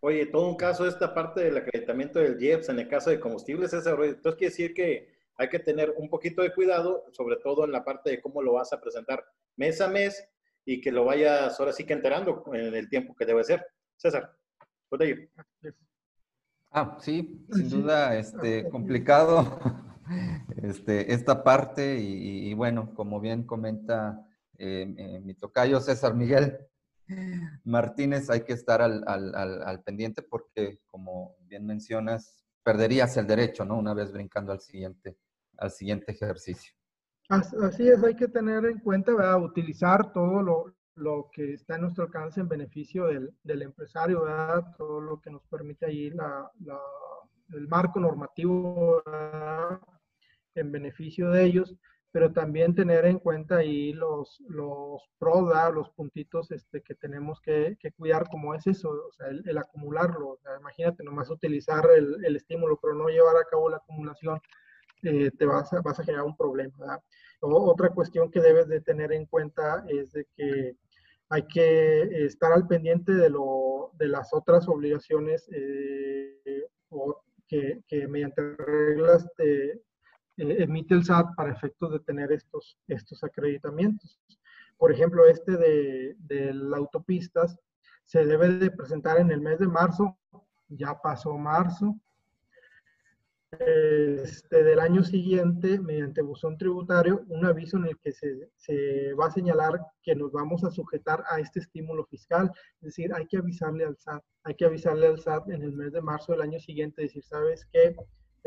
Oye, todo un caso esta parte del acreditamiento del IEPS en el caso de combustibles, entonces quiere decir que hay que tener un poquito de cuidado, sobre todo en la parte de cómo lo vas a presentar mes a mes y que lo vayas ahora sí que enterando en el tiempo que debe ser. César, puede Ah, sí, sin duda, este, complicado este, esta parte y, bueno, como bien comenta eh, eh, mi tocayo César Miguel Martínez, hay que estar al, al, al, pendiente porque, como bien mencionas, perderías el derecho, ¿no? Una vez brincando al siguiente, al siguiente ejercicio. Así es, hay que tener en cuenta, ¿verdad? utilizar todo lo, lo que está en nuestro alcance en beneficio del, del empresario, ¿verdad? todo lo que nos permite ahí la, la, el marco normativo en beneficio de ellos, pero también tener en cuenta ahí los, los pros, los puntitos este, que tenemos que, que, cuidar, como es eso, o sea, el, el acumularlo. O sea, imagínate nomás utilizar el, el, estímulo, pero no llevar a cabo la acumulación, eh, te vas a, vas a generar un problema. O, otra cuestión que debes de tener en cuenta es de que hay que estar al pendiente de, lo, de las otras obligaciones eh, que, que, mediante reglas te eh, emite el SAT para efectos de tener estos, estos acreditamientos. Por ejemplo, este de, de las autopistas se debe de presentar en el mes de marzo, ya pasó marzo, este, del año siguiente, mediante buzón tributario, un aviso en el que se, se, va a señalar que nos vamos a sujetar a este estímulo fiscal. Es decir, hay que avisarle al SAT, hay que avisarle al SAT en el mes de marzo del año siguiente, decir, ¿sabes qué?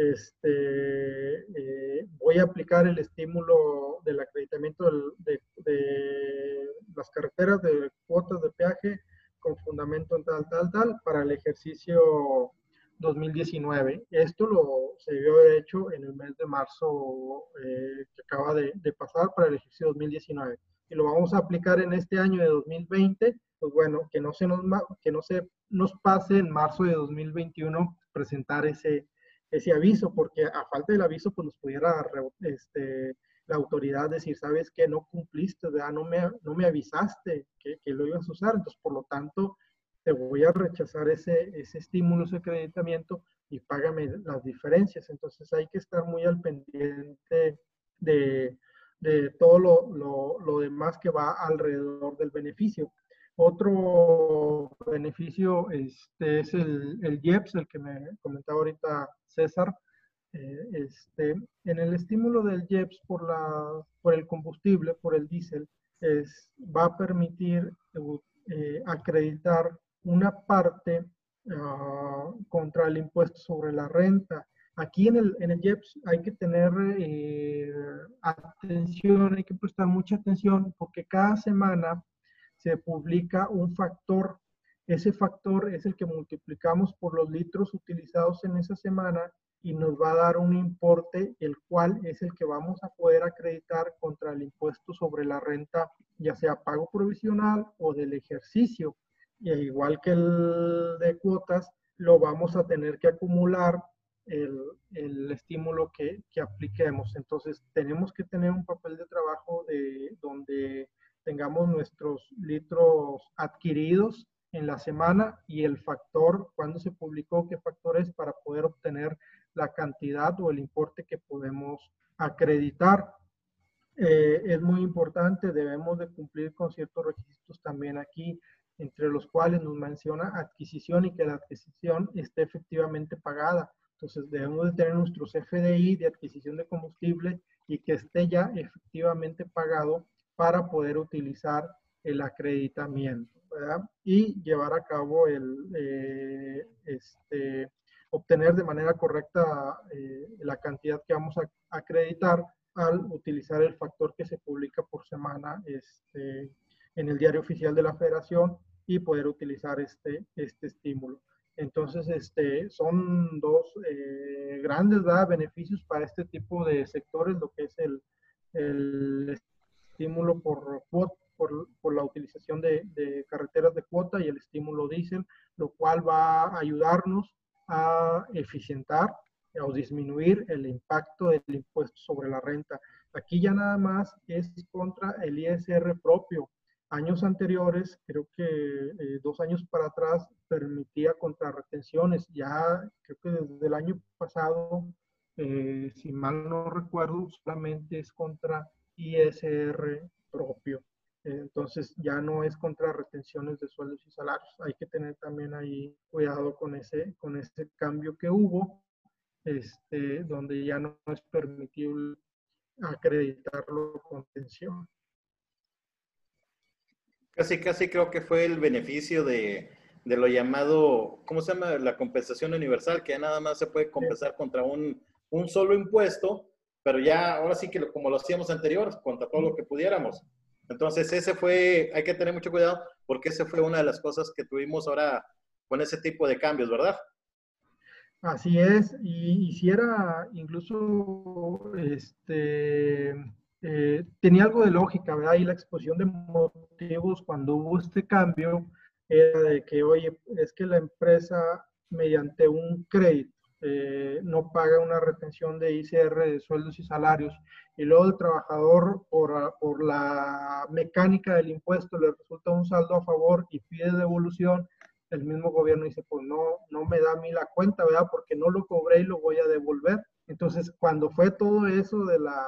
Este, eh, voy a aplicar el estímulo del acreditamiento de, de las carreteras de cuotas de peaje con fundamento en tal, tal, tal, para el ejercicio 2019. Esto lo se haber hecho en el mes de marzo eh, que acaba de, de, pasar para el ejercicio 2019. Y lo vamos a aplicar en este año de 2020, pues bueno, que no se nos, que no se nos pase en marzo de 2021 presentar ese, ese aviso, porque a falta del aviso, pues nos pudiera este, la autoridad decir, sabes que no cumpliste, no me, no me avisaste que, que lo ibas a usar, entonces por lo tanto te voy a rechazar ese, ese estímulo, ese acreditamiento y págame las diferencias. Entonces hay que estar muy al pendiente de, de todo lo, lo, lo, demás que va alrededor del beneficio. Otro beneficio este, es el, el IEPS, el que me comentaba ahorita César. Eh, este, en el estímulo del IEPS por, la, por el combustible, por el diésel, es, va a permitir eh, acreditar una parte uh, contra el impuesto sobre la renta. Aquí en el, en el IEPS hay que tener eh, atención, hay que prestar mucha atención porque cada semana se publica un factor. Ese factor es el que multiplicamos por los litros utilizados en esa semana y nos va a dar un importe, el cual es el que vamos a poder acreditar contra el impuesto sobre la renta, ya sea pago provisional o del ejercicio y igual que el de cuotas, lo vamos a tener que acumular el, el estímulo que, que, apliquemos. Entonces, tenemos que tener un papel de trabajo de, donde tengamos nuestros litros adquiridos en la semana y el factor, cuando se publicó, qué factor es para poder obtener la cantidad o el importe que podemos acreditar. Eh, es muy importante, debemos de cumplir con ciertos requisitos también aquí entre los cuales nos menciona adquisición y que la adquisición esté efectivamente pagada. Entonces debemos de tener nuestros FDI de adquisición de combustible y que esté ya efectivamente pagado para poder utilizar el acreditamiento ¿verdad? y llevar a cabo el, eh, este, obtener de manera correcta eh, la cantidad que vamos a acreditar al utilizar el factor que se publica por semana este, en el diario oficial de la federación y poder utilizar este, este estímulo. Entonces, este, son dos eh, grandes beneficios para este tipo de sectores, lo que es el, el estímulo por, por, por la utilización de, de, carreteras de cuota y el estímulo diésel, lo cual va a ayudarnos a eficientar o disminuir el impacto del impuesto sobre la renta. Aquí ya nada más es contra el ISR propio, años anteriores, creo que eh, dos años para atrás, permitía contrarretenciones. Ya creo que desde el año pasado, eh, si mal no recuerdo, solamente es contra ISR propio. Entonces ya no es contra retenciones de sueldos y salarios. Hay que tener también ahí cuidado con ese, con ese cambio que hubo, este, donde ya no es permitible acreditarlo con pensión. Casi, casi creo que fue el beneficio de, de, lo llamado, ¿cómo se llama? La compensación universal, que nada más se puede compensar contra un, un, solo impuesto, pero ya ahora sí que como lo hacíamos anterior, contra todo lo que pudiéramos. Entonces, ese fue, hay que tener mucho cuidado, porque ese fue una de las cosas que tuvimos ahora con ese tipo de cambios, ¿verdad? Así es, y, si era incluso, este, eh, tenía algo de lógica, ¿verdad? Y la exposición de motivos cuando hubo este cambio era de que, oye, es que la empresa mediante un crédito eh, no paga una retención de ICR de sueldos y salarios y luego el trabajador por, por la mecánica del impuesto le resulta un saldo a favor y pide devolución, el mismo gobierno dice, pues no, no me da a mí la cuenta, ¿verdad? Porque no lo cobré y lo voy a devolver. Entonces, cuando fue todo eso de la,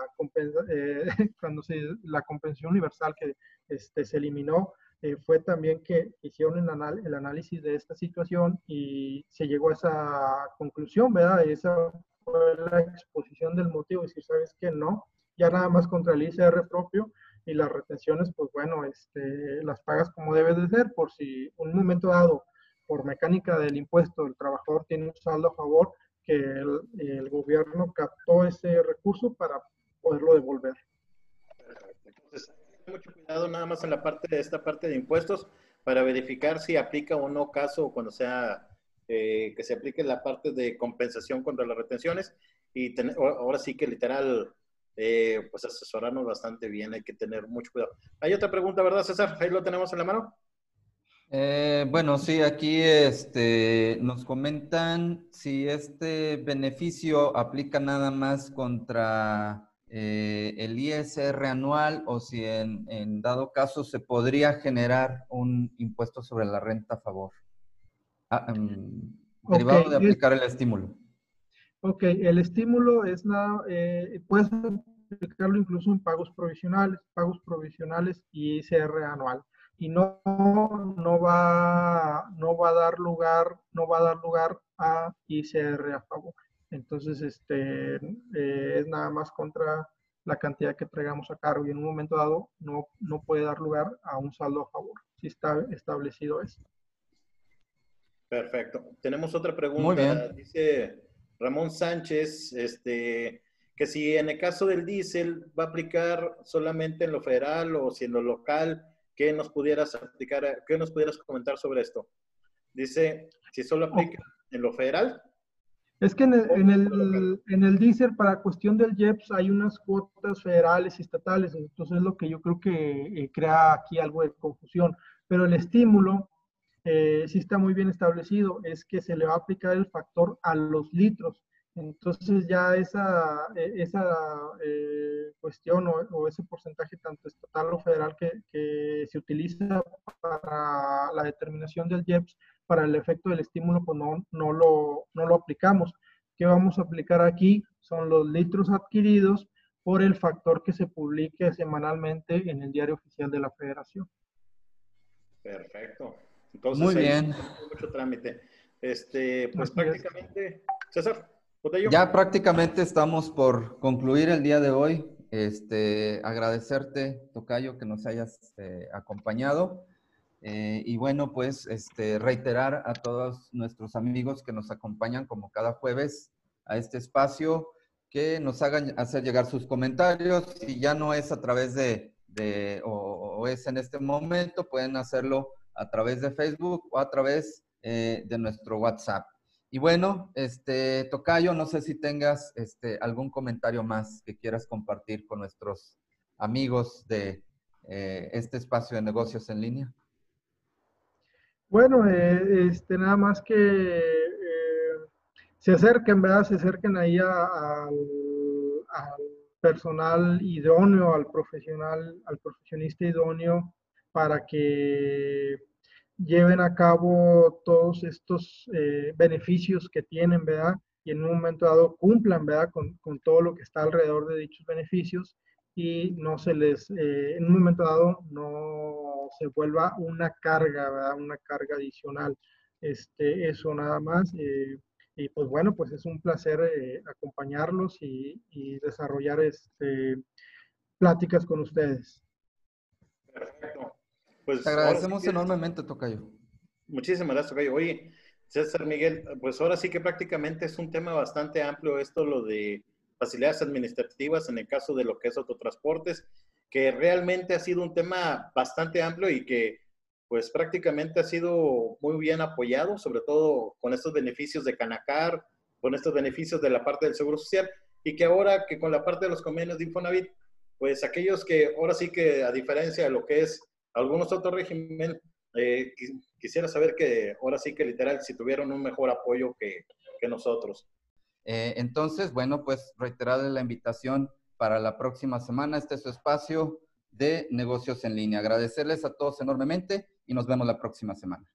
eh, cuando se, la compensación universal que este, se eliminó, eh, fue también que hicieron el, el, análisis de esta situación y se llegó a esa conclusión, ¿verdad? Y esa fue la exposición del motivo, si sabes que no, ya nada más contra el ICR propio, y las retenciones, pues bueno, este, las pagas como debe de ser, por si un momento dado por mecánica del impuesto el trabajador tiene un saldo a favor, que el, gobierno captó ese recurso para poderlo devolver. Entonces, mucho cuidado nada más en la parte de esta parte de impuestos para verificar si aplica o no caso cuando sea eh, que se aplique la parte de compensación contra las retenciones y ahora sí que literal eh, pues asesorarnos bastante bien, hay que tener mucho cuidado. Hay otra pregunta, ¿verdad, César? Ahí lo tenemos en la mano. Eh, bueno, sí, aquí este, nos comentan si este beneficio aplica nada más contra eh, el ISR anual o si en, dado caso se podría generar un impuesto sobre la renta a favor, ah, em, derivado de aplicar el estímulo. Ok, el estímulo es nada, eh, puedes aplicarlo incluso en pagos provisionales, pagos provisionales y ISR anual y no, no, va, no va a dar lugar, no va a dar lugar a ICR a favor. Entonces, este, eh, es nada más contra la cantidad que traigamos a cargo y en un momento dado no, no puede dar lugar a un saldo a favor, si está establecido eso. Perfecto. Tenemos otra pregunta. Dice Ramón Sánchez, este, que si en el caso del diésel va a aplicar solamente en lo federal o si en lo local ¿Qué nos pudieras aplicar, qué nos pudieras comentar sobre esto? Dice, si solo aplica en lo federal. Es que en el, en el, en el diésel, para cuestión del JEPS, hay unas cuotas federales y estatales, entonces es lo que yo creo que eh, crea aquí algo de confusión. Pero el estímulo eh, sí está muy bien establecido, es que se le va a aplicar el factor a los litros. Entonces ya esa, e, esa eh, cuestión o, ese porcentaje tanto estatal o federal que, se utiliza para la determinación del IEPS para el efecto del estímulo, pues no, no, lo, no lo aplicamos. ¿Qué vamos a aplicar aquí? Son los litros adquiridos por el factor que se publique semanalmente en el diario oficial de la federación. Perfecto. Entonces, Muy bien. Mucho trámite. Este, pues prácticamente, César. Ya prácticamente estamos por concluir el día de hoy. Este, agradecerte, Tocayo, que nos hayas eh, acompañado. Eh, y bueno, pues este, reiterar a todos nuestros amigos que nos acompañan como cada jueves a este espacio, que nos hagan hacer llegar sus comentarios. Si ya no es a través de, o, es en este momento, pueden hacerlo a través de Facebook o a través eh, de nuestro WhatsApp. Y bueno, este, Tocayo, no sé si tengas este, algún comentario más que quieras compartir con nuestros amigos de eh, este espacio de negocios en línea. Bueno, eh, este, nada más que eh, se acerquen, ¿verdad? Se acerquen ahí al, personal idóneo, al profesional, al profesionista idóneo para que lleven a cabo todos estos eh, beneficios que tienen, ¿verdad? Y en un momento dado cumplan, ¿verdad? Con, con, todo lo que está alrededor de dichos beneficios y no se les, eh, en un momento dado, no se vuelva una carga, ¿verdad? Una carga adicional. Este, eso nada más. Eh, y pues bueno, pues es un placer acompañarlos y, y desarrollar este, pláticas con ustedes. Perfecto. Pues, Te agradecemos enormemente, Tocayo. Muchísimas gracias, Tocayo. Oye, César Miguel, pues ahora sí que prácticamente es un tema bastante amplio esto, lo de facilidades administrativas en el caso de lo que es autotransportes, que realmente ha sido un tema bastante amplio y que pues prácticamente ha sido muy bien apoyado, sobre todo con estos beneficios de Canacar, con estos beneficios de la parte del Seguro Social, y que ahora que con la parte de los convenios de Infonavit, pues aquellos que ahora sí que a diferencia de lo que es algunos otros régimen, eh, quisiera saber que ahora sí que literal si tuvieron un mejor apoyo que nosotros. Eh, entonces, bueno, pues reiterarle la invitación para la próxima semana. Este es su espacio de negocios en línea. Agradecerles a todos enormemente y nos vemos la próxima semana.